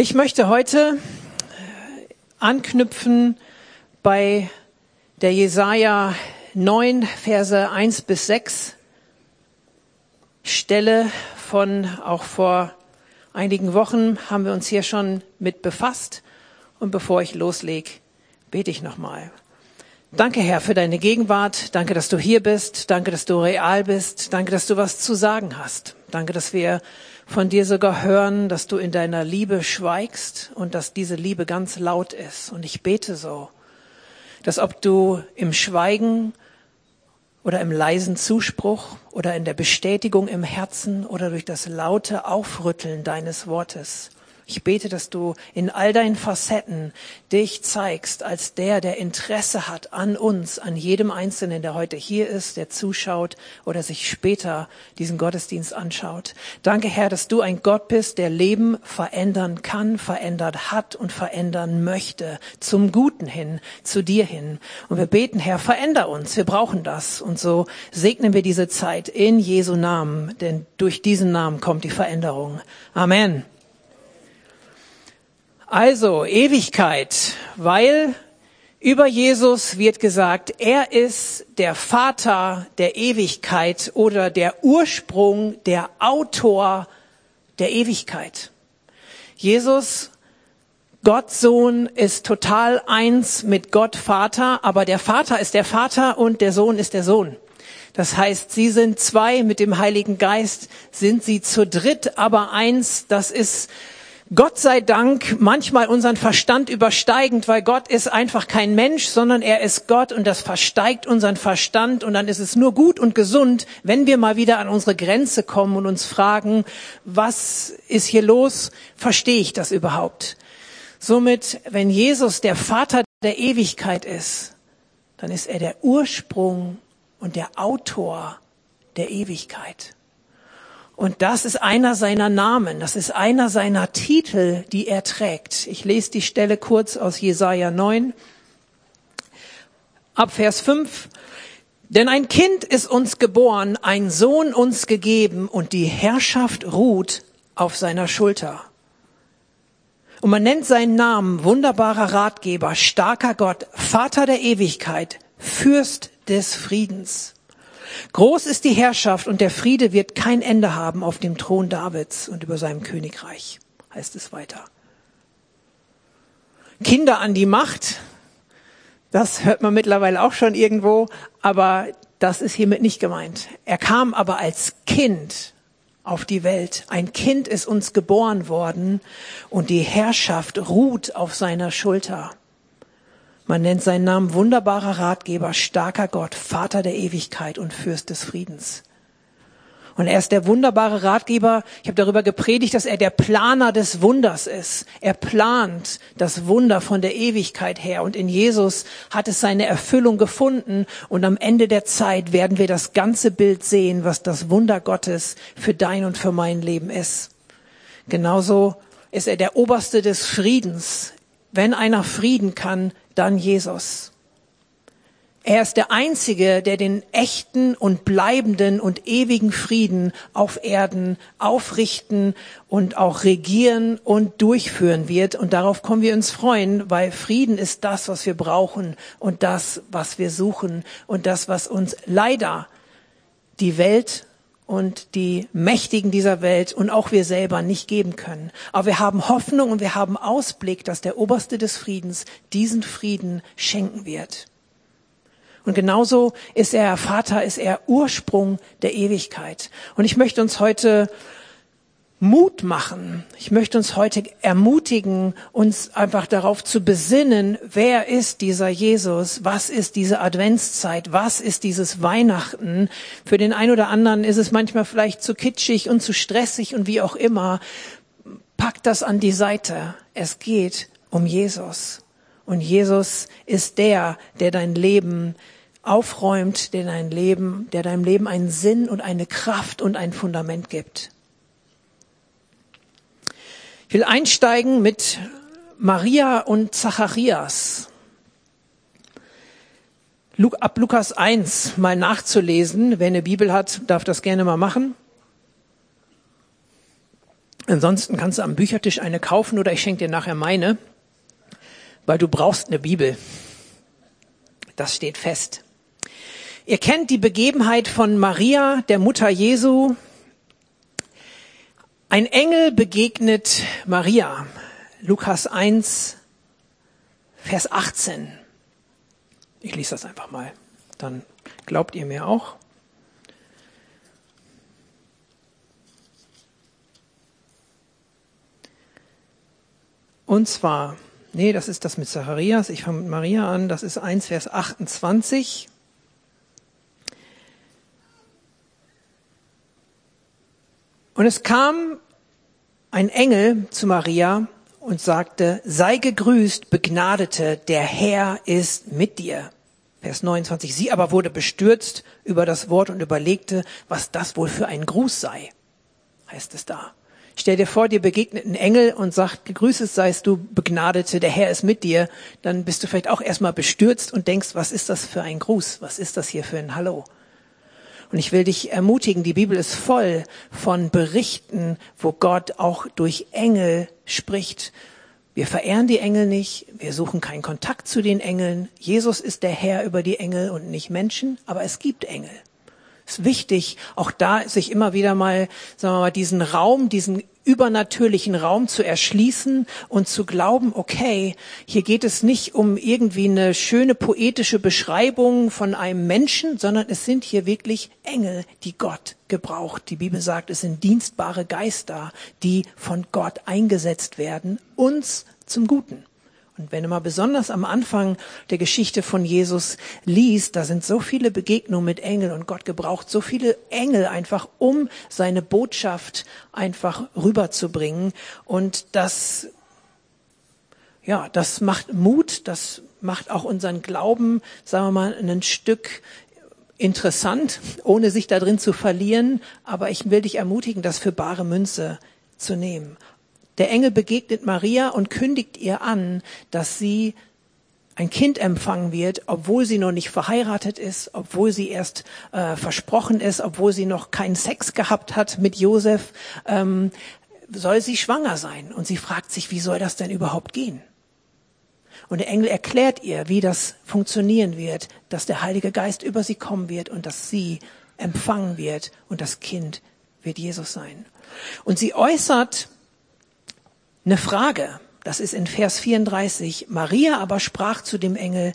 Ich möchte heute anknüpfen bei der Jesaja 9, Verse 1 bis 6 Stelle von auch vor einigen Wochen haben wir uns hier schon mit befasst. Und bevor ich loslege, bete ich nochmal. Danke, Herr, für deine Gegenwart. Danke, dass du hier bist. Danke, dass du real bist. Danke, dass du was zu sagen hast. Danke, dass wir von dir sogar hören, dass du in deiner Liebe schweigst und dass diese Liebe ganz laut ist. Und ich bete so, dass ob du im Schweigen oder im leisen Zuspruch oder in der Bestätigung im Herzen oder durch das laute Aufrütteln deines Wortes ich bete, dass du in all deinen Facetten dich zeigst als der, der Interesse hat an uns, an jedem Einzelnen, der heute hier ist, der zuschaut oder sich später diesen Gottesdienst anschaut. Danke, Herr, dass du ein Gott bist, der Leben verändern kann, verändert hat und verändern möchte, zum Guten hin, zu dir hin. Und wir beten, Herr, veränder uns. Wir brauchen das. Und so segnen wir diese Zeit in Jesu Namen, denn durch diesen Namen kommt die Veränderung. Amen. Also Ewigkeit, weil über Jesus wird gesagt, er ist der Vater der Ewigkeit oder der Ursprung, der Autor der Ewigkeit. Jesus, Gott Sohn, ist total eins mit Gott Vater, aber der Vater ist der Vater und der Sohn ist der Sohn. Das heißt, sie sind zwei mit dem Heiligen Geist, sind sie zu dritt, aber eins, das ist Gott sei Dank manchmal unseren Verstand übersteigend, weil Gott ist einfach kein Mensch, sondern er ist Gott und das versteigt unseren Verstand und dann ist es nur gut und gesund, wenn wir mal wieder an unsere Grenze kommen und uns fragen, was ist hier los? Verstehe ich das überhaupt? Somit, wenn Jesus der Vater der Ewigkeit ist, dann ist er der Ursprung und der Autor der Ewigkeit. Und das ist einer seiner Namen, das ist einer seiner Titel, die er trägt. Ich lese die Stelle kurz aus Jesaja 9, ab Vers 5. Denn ein Kind ist uns geboren, ein Sohn uns gegeben und die Herrschaft ruht auf seiner Schulter. Und man nennt seinen Namen wunderbarer Ratgeber, starker Gott, Vater der Ewigkeit, Fürst des Friedens. Groß ist die Herrschaft und der Friede wird kein Ende haben auf dem Thron Davids und über seinem Königreich, heißt es weiter. Kinder an die Macht, das hört man mittlerweile auch schon irgendwo, aber das ist hiermit nicht gemeint. Er kam aber als Kind auf die Welt. Ein Kind ist uns geboren worden und die Herrschaft ruht auf seiner Schulter. Man nennt seinen Namen wunderbarer Ratgeber, starker Gott, Vater der Ewigkeit und Fürst des Friedens. Und er ist der wunderbare Ratgeber. Ich habe darüber gepredigt, dass er der Planer des Wunders ist. Er plant das Wunder von der Ewigkeit her. Und in Jesus hat es seine Erfüllung gefunden. Und am Ende der Zeit werden wir das ganze Bild sehen, was das Wunder Gottes für dein und für mein Leben ist. Genauso ist er der Oberste des Friedens. Wenn einer Frieden kann, dann Jesus. Er ist der Einzige, der den echten und bleibenden und ewigen Frieden auf Erden aufrichten und auch regieren und durchführen wird. Und darauf kommen wir uns freuen, weil Frieden ist das, was wir brauchen und das, was wir suchen und das, was uns leider die Welt und die Mächtigen dieser Welt und auch wir selber nicht geben können. Aber wir haben Hoffnung und wir haben Ausblick, dass der Oberste des Friedens diesen Frieden schenken wird. Und genauso ist er Vater, ist er Ursprung der Ewigkeit. Und ich möchte uns heute Mut machen. Ich möchte uns heute ermutigen, uns einfach darauf zu besinnen, wer ist dieser Jesus? Was ist diese Adventszeit? Was ist dieses Weihnachten? Für den einen oder anderen ist es manchmal vielleicht zu kitschig und zu stressig und wie auch immer. Packt das an die Seite. Es geht um Jesus. Und Jesus ist der, der dein Leben aufräumt, der dein Leben, der deinem Leben einen Sinn und eine Kraft und ein Fundament gibt. Ich will einsteigen mit Maria und Zacharias. Ab Lukas 1 mal nachzulesen. Wer eine Bibel hat, darf das gerne mal machen. Ansonsten kannst du am Büchertisch eine kaufen oder ich schenke dir nachher meine, weil du brauchst eine Bibel. Das steht fest. Ihr kennt die Begebenheit von Maria, der Mutter Jesu. Ein Engel begegnet Maria. Lukas 1, Vers 18. Ich lese das einfach mal. Dann glaubt ihr mir auch. Und zwar, nee, das ist das mit Zacharias. Ich fange mit Maria an. Das ist 1, Vers 28. Und es kam ein Engel zu Maria und sagte, sei gegrüßt, Begnadete, der Herr ist mit dir. Vers 29. Sie aber wurde bestürzt über das Wort und überlegte, was das wohl für ein Gruß sei, heißt es da. Stell dir vor, dir begegnet ein Engel und sagt, gegrüßet seist du, Begnadete, der Herr ist mit dir. Dann bist du vielleicht auch erstmal bestürzt und denkst, was ist das für ein Gruß? Was ist das hier für ein Hallo? Und ich will dich ermutigen, die Bibel ist voll von Berichten, wo Gott auch durch Engel spricht. Wir verehren die Engel nicht, wir suchen keinen Kontakt zu den Engeln. Jesus ist der Herr über die Engel und nicht Menschen, aber es gibt Engel ist wichtig, auch da sich immer wieder mal, sagen wir mal, diesen Raum, diesen übernatürlichen Raum zu erschließen und zu glauben, okay, hier geht es nicht um irgendwie eine schöne poetische Beschreibung von einem Menschen, sondern es sind hier wirklich Engel, die Gott gebraucht. Die Bibel sagt, es sind dienstbare Geister, die von Gott eingesetzt werden, uns zum Guten. Und wenn du mal besonders am Anfang der Geschichte von Jesus liest, da sind so viele Begegnungen mit Engeln und Gott gebraucht so viele Engel einfach, um seine Botschaft einfach rüberzubringen. Und das, ja, das macht Mut, das macht auch unseren Glauben, sagen wir mal, ein Stück interessant, ohne sich da drin zu verlieren. Aber ich will dich ermutigen, das für bare Münze zu nehmen. Der Engel begegnet Maria und kündigt ihr an, dass sie ein Kind empfangen wird, obwohl sie noch nicht verheiratet ist, obwohl sie erst äh, versprochen ist, obwohl sie noch keinen Sex gehabt hat mit Josef, ähm, soll sie schwanger sein. Und sie fragt sich, wie soll das denn überhaupt gehen? Und der Engel erklärt ihr, wie das funktionieren wird, dass der Heilige Geist über sie kommen wird und dass sie empfangen wird und das Kind wird Jesus sein. Und sie äußert eine Frage. Das ist in Vers 34. Maria aber sprach zu dem Engel,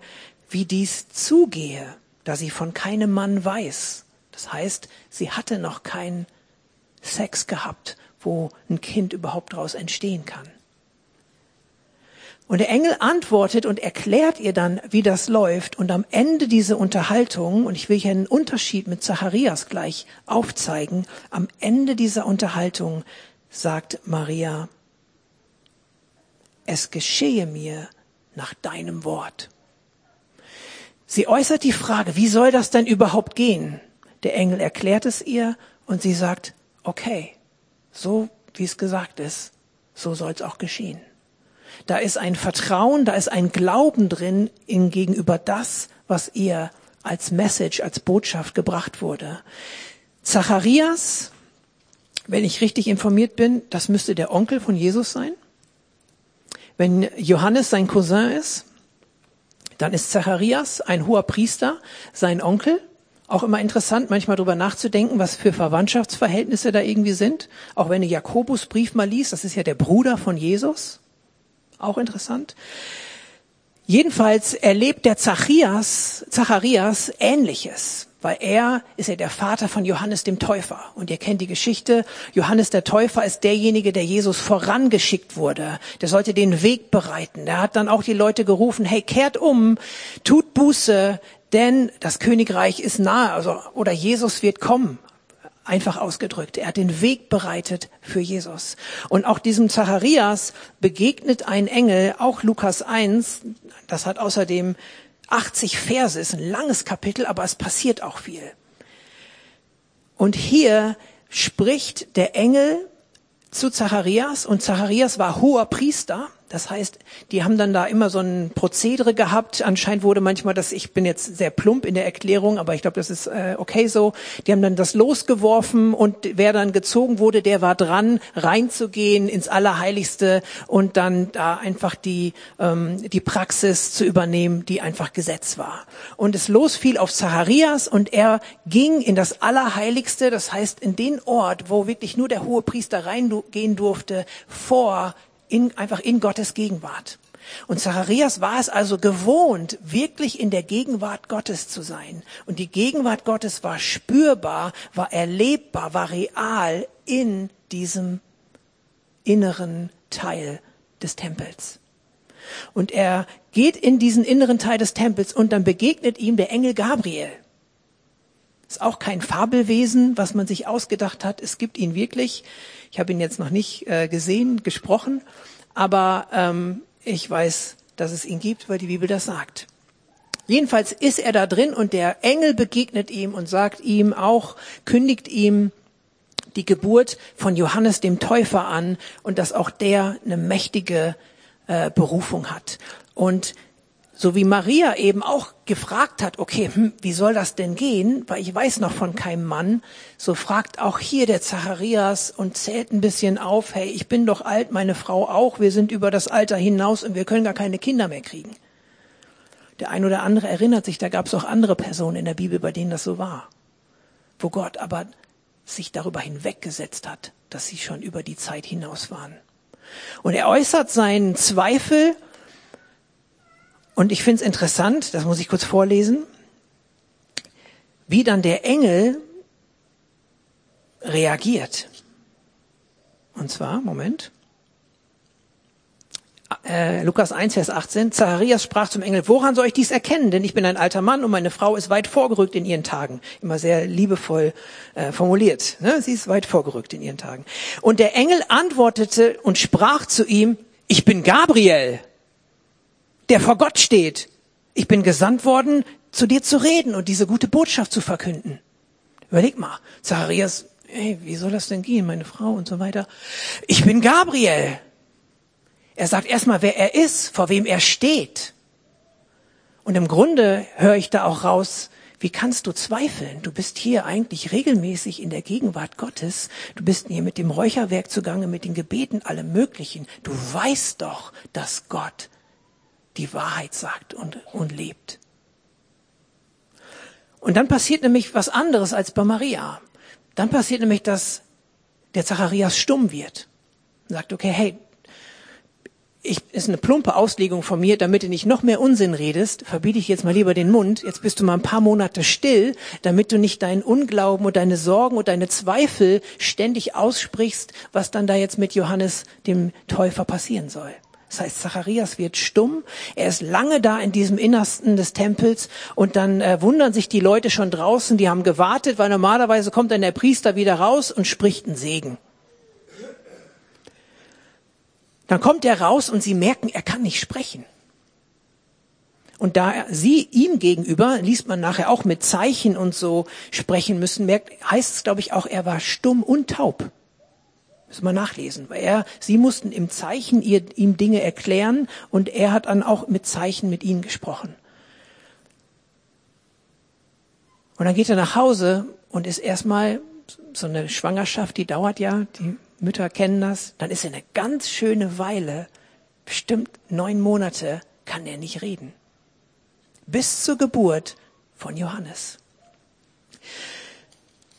wie dies zugehe, da sie von keinem Mann weiß. Das heißt, sie hatte noch keinen Sex gehabt, wo ein Kind überhaupt daraus entstehen kann. Und der Engel antwortet und erklärt ihr dann, wie das läuft. Und am Ende dieser Unterhaltung, und ich will hier einen Unterschied mit Zacharias gleich aufzeigen, am Ende dieser Unterhaltung sagt Maria, es geschehe mir nach deinem Wort. Sie äußert die Frage, wie soll das denn überhaupt gehen? Der Engel erklärt es ihr und sie sagt, okay, so wie es gesagt ist, so soll es auch geschehen. Da ist ein Vertrauen, da ist ein Glauben drin in gegenüber das, was ihr als Message, als Botschaft gebracht wurde. Zacharias, wenn ich richtig informiert bin, das müsste der Onkel von Jesus sein. Wenn Johannes sein Cousin ist, dann ist Zacharias ein hoher Priester, sein Onkel. Auch immer interessant, manchmal darüber nachzudenken, was für Verwandtschaftsverhältnisse da irgendwie sind. Auch wenn du Jakobus Brief mal liest, das ist ja der Bruder von Jesus. Auch interessant. Jedenfalls erlebt der Zacharias, Zacharias Ähnliches weil er ist ja der Vater von Johannes dem Täufer. Und ihr kennt die Geschichte. Johannes der Täufer ist derjenige, der Jesus vorangeschickt wurde. Der sollte den Weg bereiten. Der hat dann auch die Leute gerufen, hey, kehrt um, tut Buße, denn das Königreich ist nahe, also, oder Jesus wird kommen. Einfach ausgedrückt. Er hat den Weg bereitet für Jesus. Und auch diesem Zacharias begegnet ein Engel, auch Lukas 1. Das hat außerdem 80 Verse, ist ein langes Kapitel, aber es passiert auch viel. Und hier spricht der Engel zu Zacharias und Zacharias war hoher Priester. Das heißt, die haben dann da immer so ein Prozedere gehabt. Anscheinend wurde manchmal das, ich bin jetzt sehr plump in der Erklärung, aber ich glaube, das ist äh, okay so. Die haben dann das losgeworfen und wer dann gezogen wurde, der war dran, reinzugehen ins Allerheiligste und dann da einfach die, ähm, die Praxis zu übernehmen, die einfach Gesetz war. Und es losfiel auf Zacharias und er ging in das Allerheiligste, das heißt in den Ort, wo wirklich nur der hohe Priester reingehen durfte, vor in, einfach in Gottes Gegenwart. Und Zacharias war es also gewohnt, wirklich in der Gegenwart Gottes zu sein. Und die Gegenwart Gottes war spürbar, war erlebbar, war real in diesem inneren Teil des Tempels. Und er geht in diesen inneren Teil des Tempels und dann begegnet ihm der Engel Gabriel. Ist auch kein Fabelwesen, was man sich ausgedacht hat. Es gibt ihn wirklich. Ich habe ihn jetzt noch nicht äh, gesehen, gesprochen, aber ähm, ich weiß, dass es ihn gibt, weil die Bibel das sagt. Jedenfalls ist er da drin und der Engel begegnet ihm und sagt ihm auch, kündigt ihm die Geburt von Johannes dem Täufer an und dass auch der eine mächtige äh, Berufung hat. Und so wie Maria eben auch gefragt hat, okay, hm, wie soll das denn gehen, weil ich weiß noch von keinem Mann, so fragt auch hier der Zacharias und zählt ein bisschen auf, hey, ich bin doch alt, meine Frau auch, wir sind über das Alter hinaus und wir können gar keine Kinder mehr kriegen. Der ein oder andere erinnert sich, da gab es auch andere Personen in der Bibel, bei denen das so war, wo Gott aber sich darüber hinweggesetzt hat, dass sie schon über die Zeit hinaus waren. Und er äußert seinen Zweifel, und ich finde es interessant, das muss ich kurz vorlesen, wie dann der Engel reagiert. Und zwar, Moment, äh, Lukas 1, Vers 18, Zacharias sprach zum Engel, woran soll ich dies erkennen? Denn ich bin ein alter Mann und meine Frau ist weit vorgerückt in ihren Tagen. Immer sehr liebevoll äh, formuliert. Ne? Sie ist weit vorgerückt in ihren Tagen. Und der Engel antwortete und sprach zu ihm, ich bin Gabriel der vor Gott steht. Ich bin gesandt worden, zu dir zu reden und diese gute Botschaft zu verkünden. Überleg mal, Zacharias, hey, wie soll das denn gehen, meine Frau und so weiter. Ich bin Gabriel. Er sagt erstmal, wer er ist, vor wem er steht. Und im Grunde höre ich da auch raus, wie kannst du zweifeln? Du bist hier eigentlich regelmäßig in der Gegenwart Gottes. Du bist hier mit dem Räucherwerk zugange, mit den Gebeten, allem Möglichen. Du weißt doch, dass Gott die Wahrheit sagt und, und lebt. Und dann passiert nämlich was anderes als bei Maria. Dann passiert nämlich, dass der Zacharias stumm wird. Und sagt, okay, hey, ich, ist eine plumpe Auslegung von mir, damit du nicht noch mehr Unsinn redest, verbiete ich jetzt mal lieber den Mund. Jetzt bist du mal ein paar Monate still, damit du nicht deinen Unglauben und deine Sorgen und deine Zweifel ständig aussprichst, was dann da jetzt mit Johannes dem Täufer passieren soll. Das heißt, Zacharias wird stumm. Er ist lange da in diesem Innersten des Tempels und dann äh, wundern sich die Leute schon draußen, die haben gewartet, weil normalerweise kommt dann der Priester wieder raus und spricht einen Segen. Dann kommt er raus und sie merken, er kann nicht sprechen. Und da sie ihm gegenüber, liest man nachher auch mit Zeichen und so sprechen müssen, merkt, heißt es, glaube ich, auch, er war stumm und taub. Müssen wir nachlesen. Weil er, sie mussten im Zeichen ihr, ihm Dinge erklären und er hat dann auch mit Zeichen mit ihnen gesprochen. Und dann geht er nach Hause und ist erstmal so eine Schwangerschaft, die dauert ja, die Mütter kennen das. Dann ist er eine ganz schöne Weile, bestimmt neun Monate, kann er nicht reden. Bis zur Geburt von Johannes.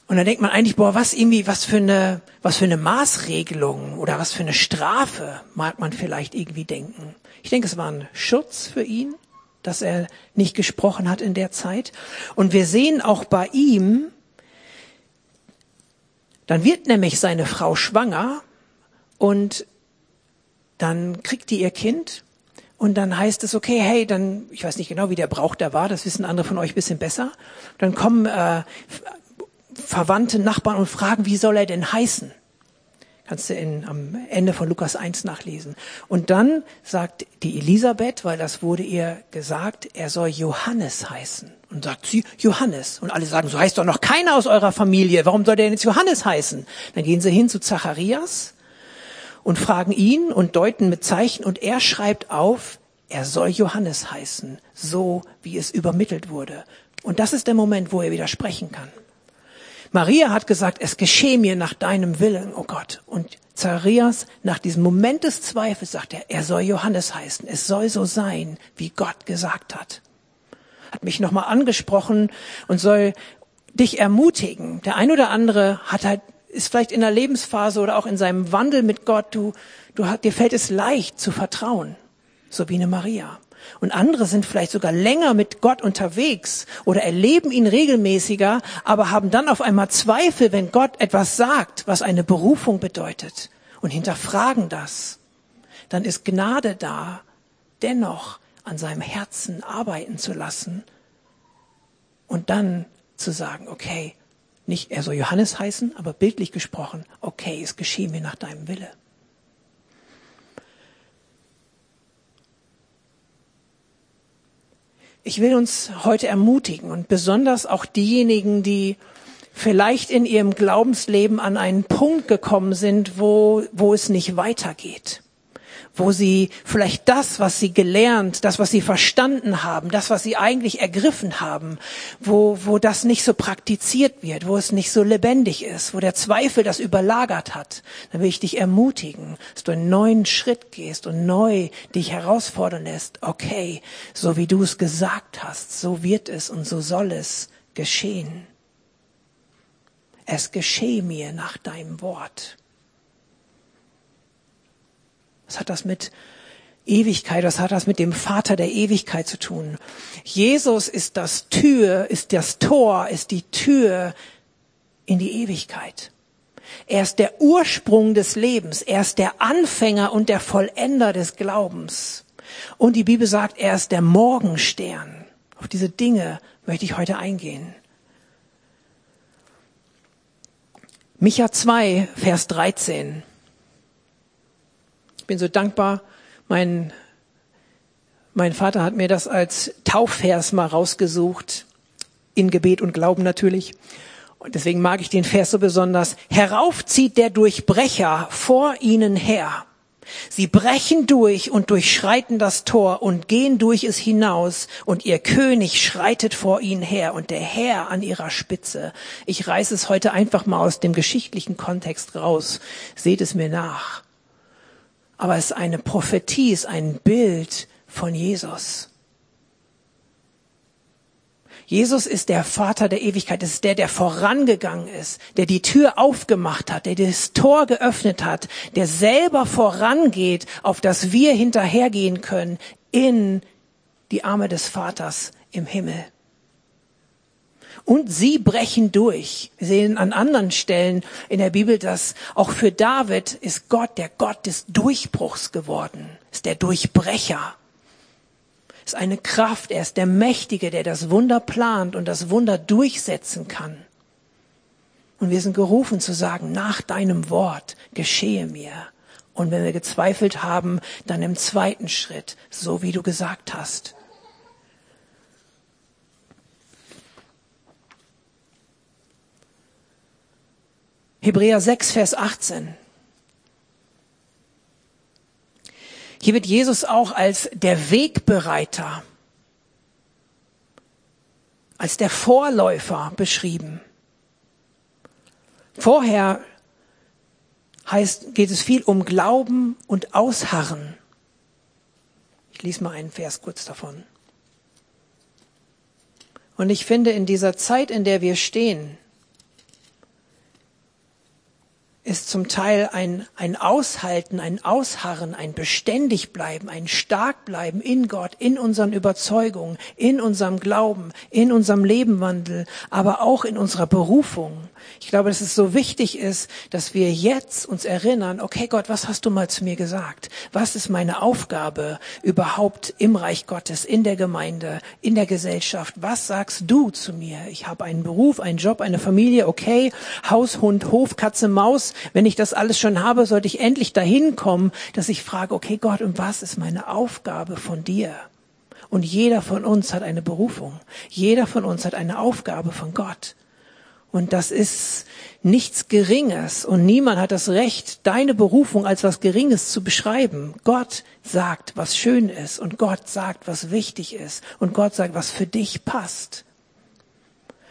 Und dann denkt man eigentlich, boah, was irgendwie, was für eine, was für eine Maßregelung oder was für eine Strafe mag man vielleicht irgendwie denken. Ich denke, es war ein Schutz für ihn, dass er nicht gesprochen hat in der Zeit. Und wir sehen auch bei ihm, dann wird nämlich seine Frau schwanger und dann kriegt die ihr Kind und dann heißt es, okay, hey, dann, ich weiß nicht genau, wie der Brauch da war, das wissen andere von euch bisschen besser. Dann kommen äh, Verwandte, Nachbarn und fragen, wie soll er denn heißen? Kannst du in, am Ende von Lukas 1 nachlesen. Und dann sagt die Elisabeth, weil das wurde ihr gesagt, er soll Johannes heißen. Und sagt sie, Johannes. Und alle sagen, so heißt doch noch keiner aus eurer Familie. Warum soll der denn jetzt Johannes heißen? Dann gehen sie hin zu Zacharias und fragen ihn und deuten mit Zeichen und er schreibt auf, er soll Johannes heißen, so wie es übermittelt wurde. Und das ist der Moment, wo er widersprechen kann. Maria hat gesagt, es geschehe mir nach deinem Willen, oh Gott. Und Zacharias, nach diesem Moment des Zweifels, sagt er, er soll Johannes heißen. Es soll so sein, wie Gott gesagt hat. Hat mich nochmal angesprochen und soll dich ermutigen. Der ein oder andere hat halt, ist vielleicht in der Lebensphase oder auch in seinem Wandel mit Gott, du, du, dir fällt es leicht zu vertrauen. So wie eine Maria. Und andere sind vielleicht sogar länger mit Gott unterwegs oder erleben ihn regelmäßiger, aber haben dann auf einmal Zweifel, wenn Gott etwas sagt, was eine Berufung bedeutet und hinterfragen das. Dann ist Gnade da, dennoch an seinem Herzen arbeiten zu lassen und dann zu sagen, okay, nicht er soll Johannes heißen, aber bildlich gesprochen, okay, es geschehe mir nach deinem Wille. Ich will uns heute ermutigen und besonders auch diejenigen, die vielleicht in ihrem Glaubensleben an einen Punkt gekommen sind, wo, wo es nicht weitergeht wo sie vielleicht das, was sie gelernt, das, was sie verstanden haben, das, was sie eigentlich ergriffen haben, wo, wo das nicht so praktiziert wird, wo es nicht so lebendig ist, wo der Zweifel das überlagert hat, dann will ich dich ermutigen, dass du einen neuen Schritt gehst und neu dich herausfordern lässt. Okay, so wie du es gesagt hast, so wird es und so soll es geschehen. Es geschehe mir nach deinem Wort. Was hat das mit Ewigkeit, was hat das mit dem Vater der Ewigkeit zu tun? Jesus ist das Tür, ist das Tor, ist die Tür in die Ewigkeit. Er ist der Ursprung des Lebens. Er ist der Anfänger und der Vollender des Glaubens. Und die Bibel sagt, er ist der Morgenstern. Auf diese Dinge möchte ich heute eingehen. Micha 2, Vers 13. Ich bin so dankbar. Mein, mein Vater hat mir das als Taufvers mal rausgesucht. In Gebet und Glauben natürlich. Und deswegen mag ich den Vers so besonders. Herauf zieht der Durchbrecher vor ihnen her. Sie brechen durch und durchschreiten das Tor und gehen durch es hinaus und ihr König schreitet vor ihnen her und der Herr an ihrer Spitze. Ich reiße es heute einfach mal aus dem geschichtlichen Kontext raus. Seht es mir nach aber es ist eine Prophetie, es ist ein Bild von Jesus. Jesus ist der Vater der Ewigkeit. Es ist der, der vorangegangen ist, der die Tür aufgemacht hat, der das Tor geöffnet hat, der selber vorangeht, auf das wir hinterhergehen können in die Arme des Vaters im Himmel und sie brechen durch. Wir sehen an anderen Stellen in der Bibel, dass auch für David ist Gott der Gott des Durchbruchs geworden, ist der Durchbrecher. Ist eine Kraft, er ist der Mächtige, der das Wunder plant und das Wunder durchsetzen kann. Und wir sind gerufen zu sagen, nach deinem Wort geschehe mir. Und wenn wir gezweifelt haben, dann im zweiten Schritt, so wie du gesagt hast. Hebräer 6, Vers 18. Hier wird Jesus auch als der Wegbereiter, als der Vorläufer beschrieben. Vorher heißt, geht es viel um Glauben und Ausharren. Ich lese mal einen Vers kurz davon. Und ich finde, in dieser Zeit, in der wir stehen, ist zum Teil ein, ein Aushalten, ein Ausharren, ein Beständigbleiben, ein Starkbleiben in Gott, in unseren Überzeugungen, in unserem Glauben, in unserem Lebenwandel, aber auch in unserer Berufung. Ich glaube, dass es so wichtig ist, dass wir jetzt uns erinnern, okay Gott, was hast du mal zu mir gesagt? Was ist meine Aufgabe überhaupt im Reich Gottes, in der Gemeinde, in der Gesellschaft? Was sagst du zu mir? Ich habe einen Beruf, einen Job, eine Familie, okay, Haus, Hund, Hof, Katze, Maus. Wenn ich das alles schon habe, sollte ich endlich dahin kommen, dass ich frage, okay Gott, und was ist meine Aufgabe von dir? Und jeder von uns hat eine Berufung. Jeder von uns hat eine Aufgabe von Gott. Und das ist nichts Geringes. Und niemand hat das Recht, deine Berufung als was Geringes zu beschreiben. Gott sagt, was schön ist. Und Gott sagt, was wichtig ist. Und Gott sagt, was für dich passt.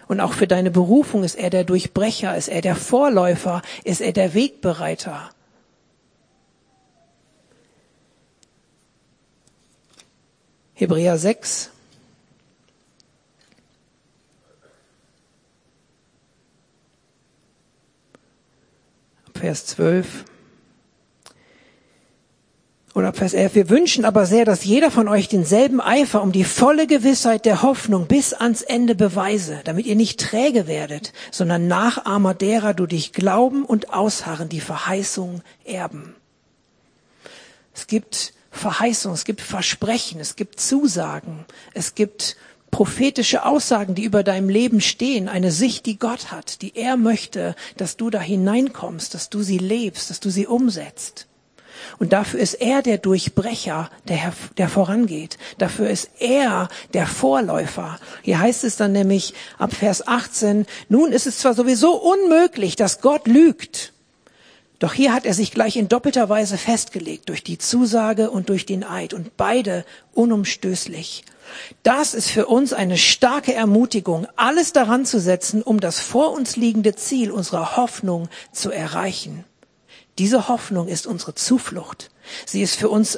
Und auch für deine Berufung ist er der Durchbrecher, ist er der Vorläufer, ist er der Wegbereiter. Hebräer 6, Vers 12 oder Vers 11. Wir wünschen aber sehr, dass jeder von euch denselben Eifer um die volle Gewissheit der Hoffnung bis ans Ende beweise, damit ihr nicht träge werdet, sondern Nachahmer derer, du dich Glauben und Ausharren die Verheißung erben. Es gibt Verheißung, es gibt Versprechen, es gibt Zusagen, es gibt prophetische Aussagen, die über deinem Leben stehen, eine Sicht, die Gott hat, die er möchte, dass du da hineinkommst, dass du sie lebst, dass du sie umsetzt. Und dafür ist er der Durchbrecher, der, der vorangeht. Dafür ist er der Vorläufer. Hier heißt es dann nämlich ab Vers 18, nun ist es zwar sowieso unmöglich, dass Gott lügt, doch hier hat er sich gleich in doppelter Weise festgelegt, durch die Zusage und durch den Eid, und beide unumstößlich. Das ist für uns eine starke Ermutigung, alles daran zu setzen, um das vor uns liegende Ziel unserer Hoffnung zu erreichen. Diese Hoffnung ist unsere Zuflucht. Sie ist für uns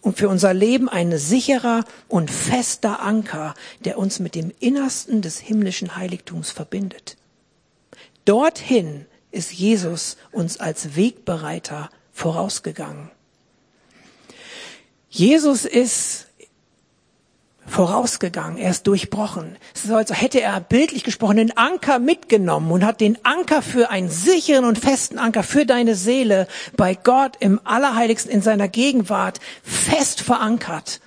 und für unser Leben ein sicherer und fester Anker, der uns mit dem Innersten des himmlischen Heiligtums verbindet. Dorthin ist Jesus uns als Wegbereiter vorausgegangen. Jesus ist vorausgegangen, er ist durchbrochen. Es ist also hätte er bildlich gesprochen den Anker mitgenommen und hat den Anker für einen sicheren und festen Anker für deine Seele bei Gott im Allerheiligsten in seiner Gegenwart fest verankert.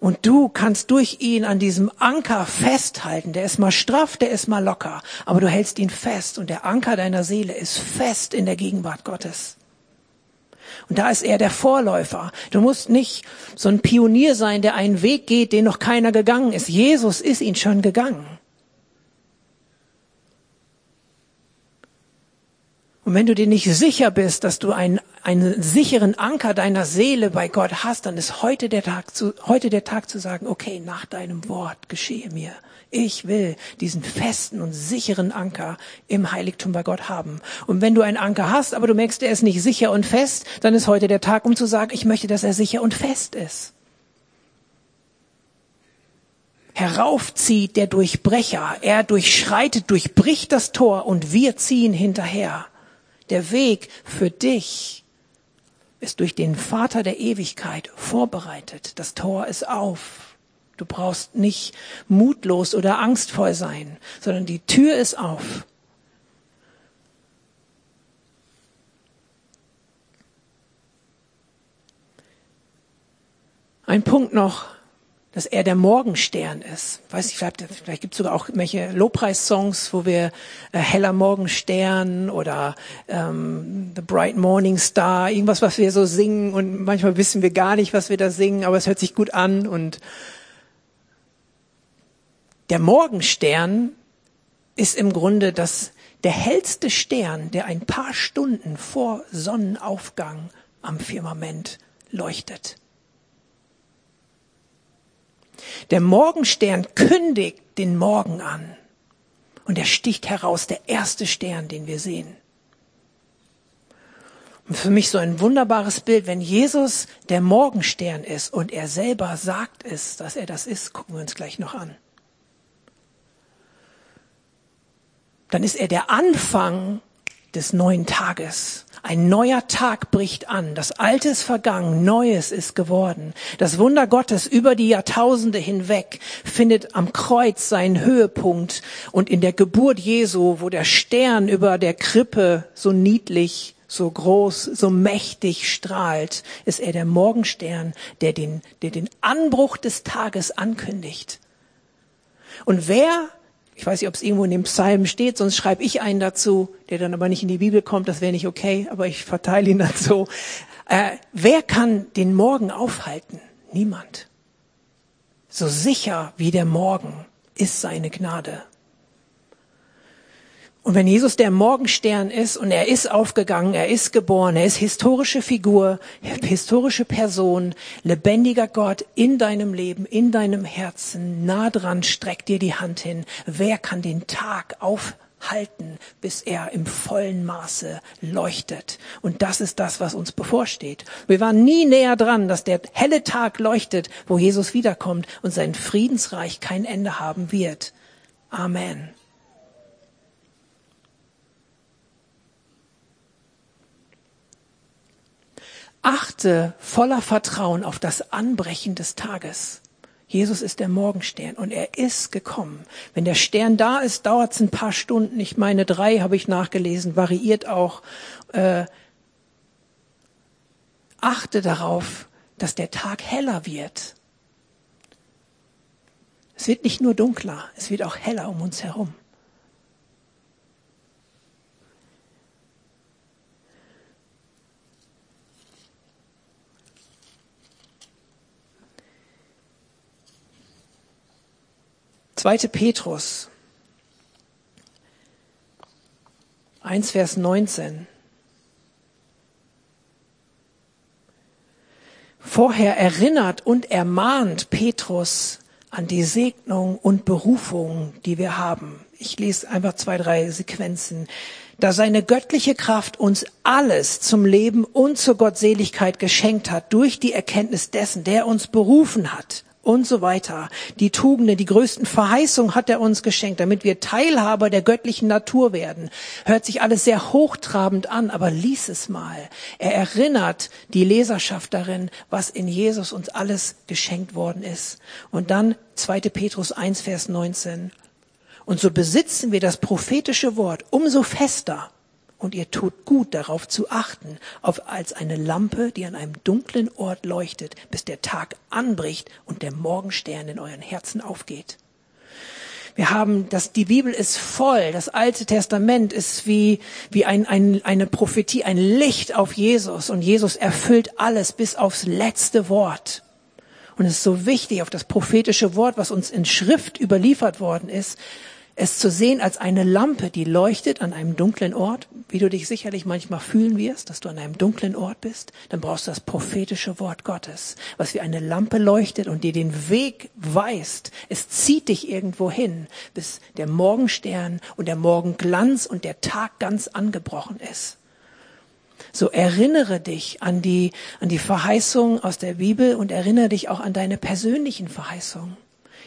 Und du kannst durch ihn an diesem Anker festhalten. Der ist mal straff, der ist mal locker. Aber du hältst ihn fest und der Anker deiner Seele ist fest in der Gegenwart Gottes. Und da ist er der Vorläufer. Du musst nicht so ein Pionier sein, der einen Weg geht, den noch keiner gegangen ist. Jesus ist ihn schon gegangen. Und wenn du dir nicht sicher bist, dass du einen, einen sicheren Anker deiner Seele bei Gott hast, dann ist heute der Tag zu, heute der Tag zu sagen, okay, nach deinem Wort geschehe mir. Ich will diesen festen und sicheren Anker im Heiligtum bei Gott haben. Und wenn du einen Anker hast, aber du merkst, er ist nicht sicher und fest, dann ist heute der Tag, um zu sagen, ich möchte, dass er sicher und fest ist. Heraufzieht der Durchbrecher. Er durchschreitet, durchbricht das Tor und wir ziehen hinterher. Der Weg für dich ist durch den Vater der Ewigkeit vorbereitet. Das Tor ist auf. Du brauchst nicht mutlos oder angstvoll sein, sondern die Tür ist auf. Ein Punkt noch, dass er der Morgenstern ist. Weiß ich, vielleicht, vielleicht gibt es sogar auch welche Lobpreis-Songs, wo wir äh, heller Morgenstern oder ähm, The Bright Morning Star, irgendwas, was wir so singen und manchmal wissen wir gar nicht, was wir da singen, aber es hört sich gut an und der Morgenstern ist im Grunde das, der hellste Stern, der ein paar Stunden vor Sonnenaufgang am Firmament leuchtet. Der Morgenstern kündigt den Morgen an und er sticht heraus, der erste Stern, den wir sehen. Und für mich so ein wunderbares Bild, wenn Jesus der Morgenstern ist und er selber sagt es, dass er das ist, gucken wir uns gleich noch an. Dann ist er der Anfang des neuen Tages. Ein neuer Tag bricht an. Das Alte ist vergangen, Neues ist geworden. Das Wunder Gottes über die Jahrtausende hinweg findet am Kreuz seinen Höhepunkt und in der Geburt Jesu, wo der Stern über der Krippe so niedlich, so groß, so mächtig strahlt, ist er der Morgenstern, der den, der den Anbruch des Tages ankündigt. Und wer ich weiß nicht, ob es irgendwo in dem Psalm steht, sonst schreibe ich einen dazu, der dann aber nicht in die Bibel kommt, das wäre nicht okay, aber ich verteile ihn dazu. Äh, wer kann den Morgen aufhalten? Niemand. So sicher wie der Morgen ist seine Gnade. Und wenn Jesus der Morgenstern ist und er ist aufgegangen, er ist geboren, er ist historische Figur, historische Person, lebendiger Gott in deinem Leben, in deinem Herzen, nah dran, streck dir die Hand hin. Wer kann den Tag aufhalten, bis er im vollen Maße leuchtet? Und das ist das, was uns bevorsteht. Wir waren nie näher dran, dass der helle Tag leuchtet, wo Jesus wiederkommt und sein Friedensreich kein Ende haben wird. Amen. Achte voller Vertrauen auf das Anbrechen des Tages. Jesus ist der Morgenstern und er ist gekommen. Wenn der Stern da ist, dauert es ein paar Stunden. Ich meine, drei habe ich nachgelesen, variiert auch. Äh, achte darauf, dass der Tag heller wird. Es wird nicht nur dunkler, es wird auch heller um uns herum. Zweite Petrus 1, Vers 19. Vorher erinnert und ermahnt Petrus an die Segnung und Berufung, die wir haben. Ich lese einfach zwei, drei Sequenzen. Da seine göttliche Kraft uns alles zum Leben und zur Gottseligkeit geschenkt hat durch die Erkenntnis dessen, der uns berufen hat und so weiter. Die Tugenden, die größten Verheißungen hat er uns geschenkt, damit wir Teilhaber der göttlichen Natur werden. Hört sich alles sehr hochtrabend an, aber lies es mal. Er erinnert die Leserschaft darin, was in Jesus uns alles geschenkt worden ist. Und dann 2. Petrus 1, Vers 19. Und so besitzen wir das prophetische Wort umso fester und ihr tut gut darauf zu achten, auf als eine Lampe, die an einem dunklen Ort leuchtet, bis der Tag anbricht und der Morgenstern in euren Herzen aufgeht. Wir haben, das, die Bibel ist voll. Das Alte Testament ist wie, wie ein, ein, eine Prophetie, ein Licht auf Jesus. Und Jesus erfüllt alles bis aufs letzte Wort. Und es ist so wichtig, auf das prophetische Wort, was uns in Schrift überliefert worden ist, es zu sehen als eine Lampe, die leuchtet an einem dunklen Ort, wie du dich sicherlich manchmal fühlen wirst, dass du an einem dunklen Ort bist, dann brauchst du das prophetische Wort Gottes, was wie eine Lampe leuchtet und dir den Weg weist. Es zieht dich irgendwo hin, bis der Morgenstern und der Morgenglanz und der Tag ganz angebrochen ist. So erinnere dich an die, an die Verheißung aus der Bibel und erinnere dich auch an deine persönlichen Verheißungen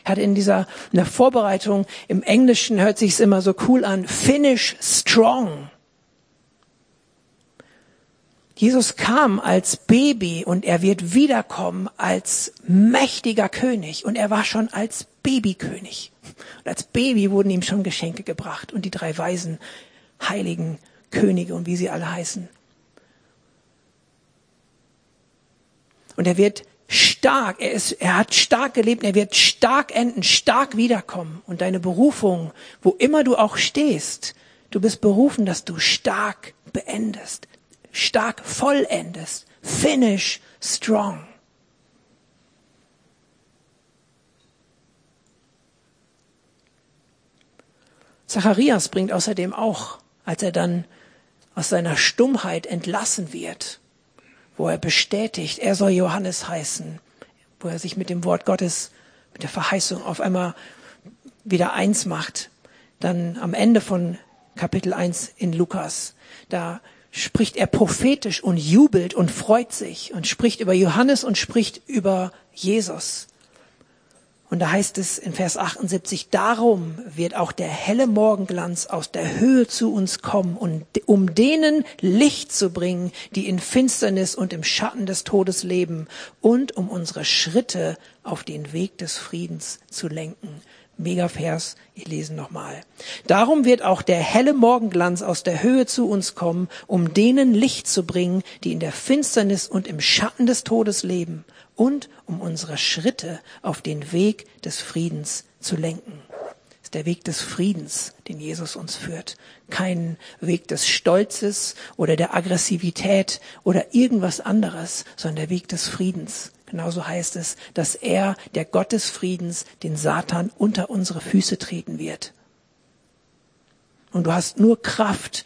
hat in dieser in der Vorbereitung im Englischen hört sich's immer so cool an. Finish strong. Jesus kam als Baby und er wird wiederkommen als mächtiger König und er war schon als Babykönig. Und als Baby wurden ihm schon Geschenke gebracht und die drei weisen heiligen Könige und wie sie alle heißen. Und er wird stark, er ist, er hat stark gelebt, er wird stark enden, stark wiederkommen. Und deine Berufung, wo immer du auch stehst, du bist berufen, dass du stark beendest, stark vollendest. Finish strong. Zacharias bringt außerdem auch, als er dann aus seiner Stummheit entlassen wird, wo er bestätigt, er soll Johannes heißen, wo er sich mit dem Wort Gottes, mit der Verheißung auf einmal wieder eins macht. Dann am Ende von Kapitel 1 in Lukas, da spricht er prophetisch und jubelt und freut sich und spricht über Johannes und spricht über Jesus. Und da heißt es in Vers 78, darum wird auch der helle Morgenglanz aus der Höhe zu uns kommen, um denen Licht zu bringen, die in Finsternis und im Schatten des Todes leben, und um unsere Schritte auf den Weg des Friedens zu lenken. Megavers, ich lese nochmal. Darum wird auch der helle Morgenglanz aus der Höhe zu uns kommen, um denen Licht zu bringen, die in der Finsternis und im Schatten des Todes leben und um unsere Schritte auf den Weg des Friedens zu lenken. Das ist der Weg des Friedens, den Jesus uns führt. Kein Weg des Stolzes oder der Aggressivität oder irgendwas anderes, sondern der Weg des Friedens. Genauso heißt es, dass er, der Gott des Friedens, den Satan unter unsere Füße treten wird. Und du hast nur Kraft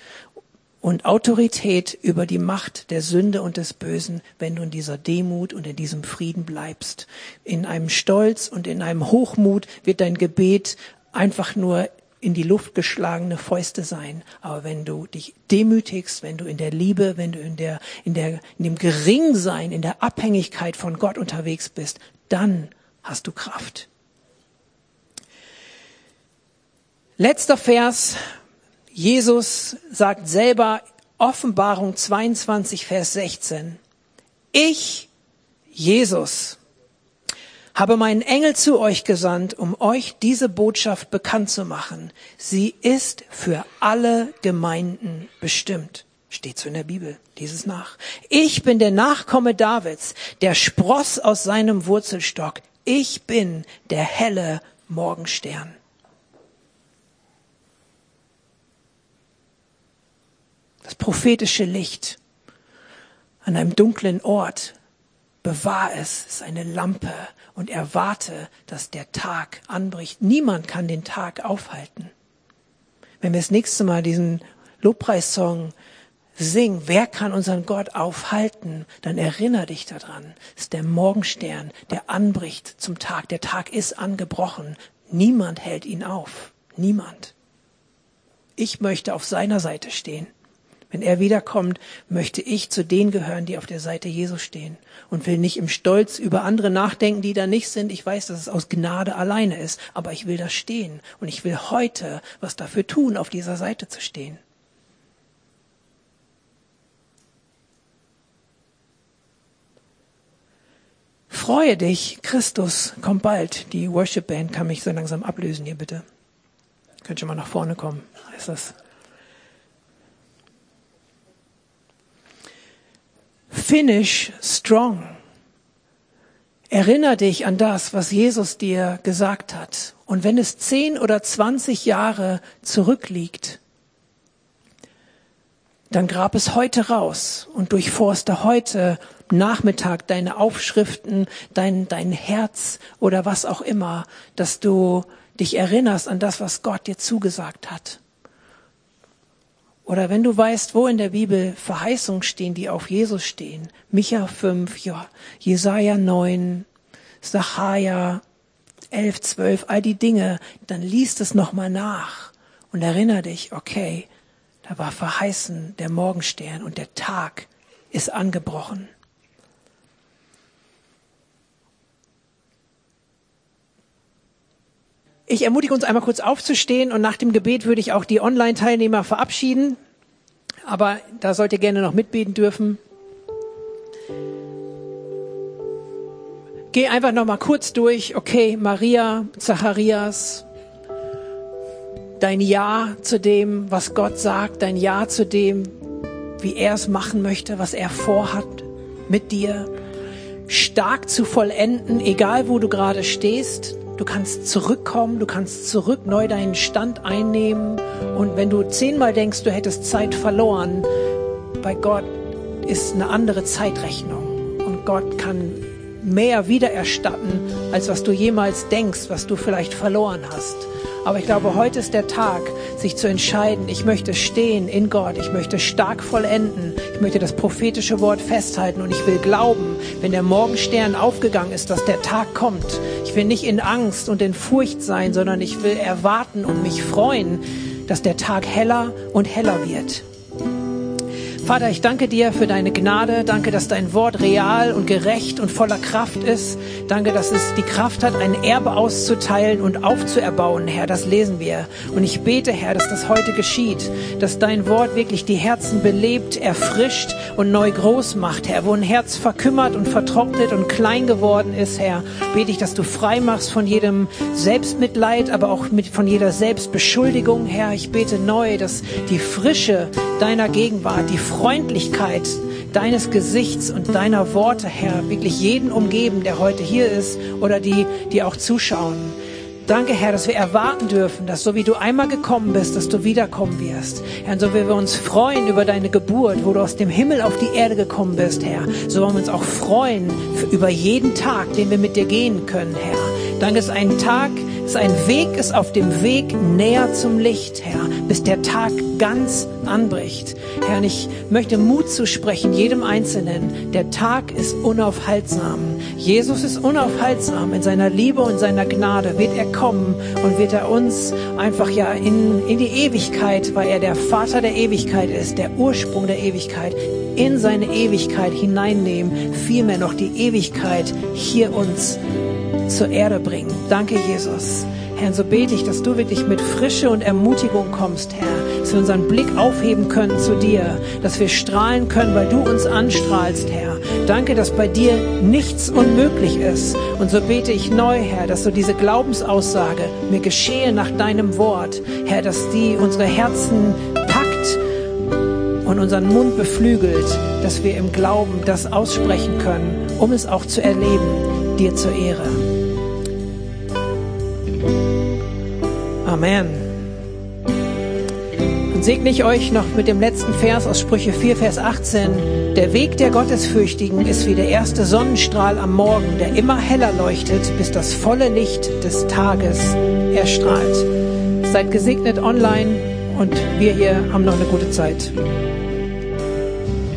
und Autorität über die Macht der Sünde und des Bösen, wenn du in dieser Demut und in diesem Frieden bleibst. In einem Stolz und in einem Hochmut wird dein Gebet einfach nur in die Luft geschlagene Fäuste sein. Aber wenn du dich demütigst, wenn du in der Liebe, wenn du in der, in der, in dem Geringsein, in der Abhängigkeit von Gott unterwegs bist, dann hast du Kraft. Letzter Vers. Jesus sagt selber, Offenbarung 22, Vers 16. Ich, Jesus, habe meinen Engel zu euch gesandt, um euch diese Botschaft bekannt zu machen. Sie ist für alle Gemeinden bestimmt. Steht so in der Bibel, dieses nach. Ich bin der Nachkomme Davids, der Spross aus seinem Wurzelstock. Ich bin der helle Morgenstern. Das prophetische Licht an einem dunklen Ort. Bewahr es, es ist eine Lampe und erwarte, dass der Tag anbricht. Niemand kann den Tag aufhalten. Wenn wir das nächste Mal diesen Lobpreissong singen, wer kann unseren Gott aufhalten, dann erinnere dich daran. Es ist der Morgenstern, der anbricht zum Tag. Der Tag ist angebrochen. Niemand hält ihn auf. Niemand. Ich möchte auf seiner Seite stehen. Wenn er wiederkommt, möchte ich zu denen gehören, die auf der Seite Jesus stehen und will nicht im Stolz über andere nachdenken, die da nicht sind. Ich weiß, dass es aus Gnade alleine ist, aber ich will da stehen und ich will heute was dafür tun, auf dieser Seite zu stehen. Freue dich, Christus kommt bald. Die Worship Band kann mich so langsam ablösen hier bitte. Könnt schon mal nach vorne kommen. Ist das? Finish strong. Erinner dich an das, was Jesus dir gesagt hat. Und wenn es zehn oder zwanzig Jahre zurückliegt, dann grab es heute raus und durchforste heute Nachmittag deine Aufschriften, dein, dein Herz oder was auch immer, dass du dich erinnerst an das, was Gott dir zugesagt hat. Oder wenn du weißt, wo in der Bibel Verheißungen stehen, die auf Jesus stehen. Micha 5, Jesaja 9, Sacharja 11, 12, all die Dinge, dann liest es nochmal nach und erinnere dich, okay, da war verheißen der Morgenstern und der Tag ist angebrochen. Ich ermutige uns einmal kurz aufzustehen und nach dem Gebet würde ich auch die Online-Teilnehmer verabschieden. Aber da sollt ihr gerne noch mitbeten dürfen. Geh einfach noch mal kurz durch. Okay, Maria, Zacharias, dein Ja zu dem, was Gott sagt, dein Ja zu dem, wie er es machen möchte, was er vorhat mit dir. Stark zu vollenden, egal wo du gerade stehst. Du kannst zurückkommen, du kannst zurück neu deinen Stand einnehmen. Und wenn du zehnmal denkst, du hättest Zeit verloren, bei Gott ist eine andere Zeitrechnung. Und Gott kann mehr wiedererstatten, als was du jemals denkst, was du vielleicht verloren hast. Aber ich glaube, heute ist der Tag, sich zu entscheiden, ich möchte stehen in Gott, ich möchte stark vollenden, ich möchte das prophetische Wort festhalten und ich will glauben, wenn der Morgenstern aufgegangen ist, dass der Tag kommt. Ich will nicht in Angst und in Furcht sein, sondern ich will erwarten und mich freuen, dass der Tag heller und heller wird. Vater, ich danke dir für deine Gnade. Danke, dass dein Wort real und gerecht und voller Kraft ist. Danke, dass es die Kraft hat, ein Erbe auszuteilen und aufzuerbauen, Herr. Das lesen wir. Und ich bete, Herr, dass das heute geschieht, dass dein Wort wirklich die Herzen belebt, erfrischt und neu groß macht, Herr. Wo ein Herz verkümmert und vertrocknet und klein geworden ist, Herr, bete ich, dass du frei machst von jedem Selbstmitleid, aber auch mit, von jeder Selbstbeschuldigung, Herr. Ich bete neu, dass die Frische deiner Gegenwart, die Freundlichkeit deines Gesichts und deiner Worte, Herr, wirklich jeden umgeben, der heute hier ist oder die, die auch zuschauen. Danke, Herr, dass wir erwarten dürfen, dass so wie du einmal gekommen bist, dass du wiederkommen wirst. Herr, und so wie wir uns freuen über deine Geburt, wo du aus dem Himmel auf die Erde gekommen bist, Herr, so wollen wir uns auch freuen über jeden Tag, den wir mit dir gehen können, Herr. Danke, es ist ein Tag dass ein Weg ist auf dem Weg näher zum Licht, Herr, bis der Tag ganz anbricht. Herr, und ich möchte Mut zusprechen, jedem Einzelnen. Der Tag ist unaufhaltsam. Jesus ist unaufhaltsam. In seiner Liebe und seiner Gnade wird er kommen und wird er uns einfach ja in, in die Ewigkeit, weil er der Vater der Ewigkeit ist, der Ursprung der Ewigkeit, in seine Ewigkeit hineinnehmen, vielmehr noch die Ewigkeit hier uns zur Erde bringen. Danke, Jesus. Herr, so bete ich, dass du wirklich mit Frische und Ermutigung kommst, Herr, dass wir unseren Blick aufheben können zu dir, dass wir strahlen können, weil du uns anstrahlst, Herr. Danke, dass bei dir nichts unmöglich ist. Und so bete ich neu, Herr, dass so diese Glaubensaussage mir geschehe nach deinem Wort, Herr, dass die unsere Herzen packt und unseren Mund beflügelt, dass wir im Glauben das aussprechen können, um es auch zu erleben, dir zur Ehre. Amen. Und segne ich euch noch mit dem letzten Vers aus Sprüche 4, Vers 18. Der Weg der Gottesfürchtigen ist wie der erste Sonnenstrahl am Morgen, der immer heller leuchtet, bis das volle Licht des Tages erstrahlt. Seid gesegnet online und wir hier haben noch eine gute Zeit.